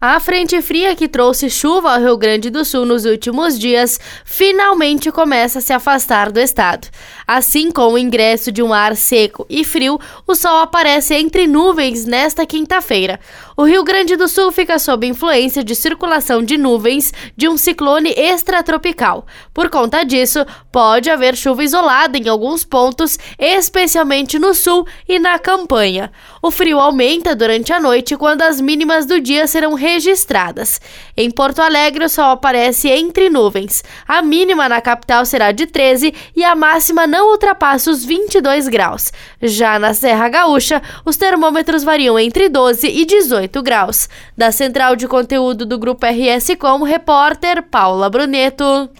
A frente fria que trouxe chuva ao Rio Grande do Sul nos últimos dias finalmente começa a se afastar do estado. Assim, com o ingresso de um ar seco e frio, o sol aparece entre nuvens nesta quinta-feira. O Rio Grande do Sul fica sob influência de circulação de nuvens de um ciclone extratropical. Por conta disso, pode haver chuva isolada em alguns pontos, especialmente no sul e na campanha. O frio aumenta durante a noite quando as mínimas do dia serão registradas. Em Porto Alegre, o sol aparece entre nuvens. A mínima na capital será de 13 e a máxima não ultrapassa os 22 graus. Já na Serra Gaúcha, os termômetros variam entre 12 e 18 graus. Da central de conteúdo do Grupo RS Com, repórter Paula Bruneto.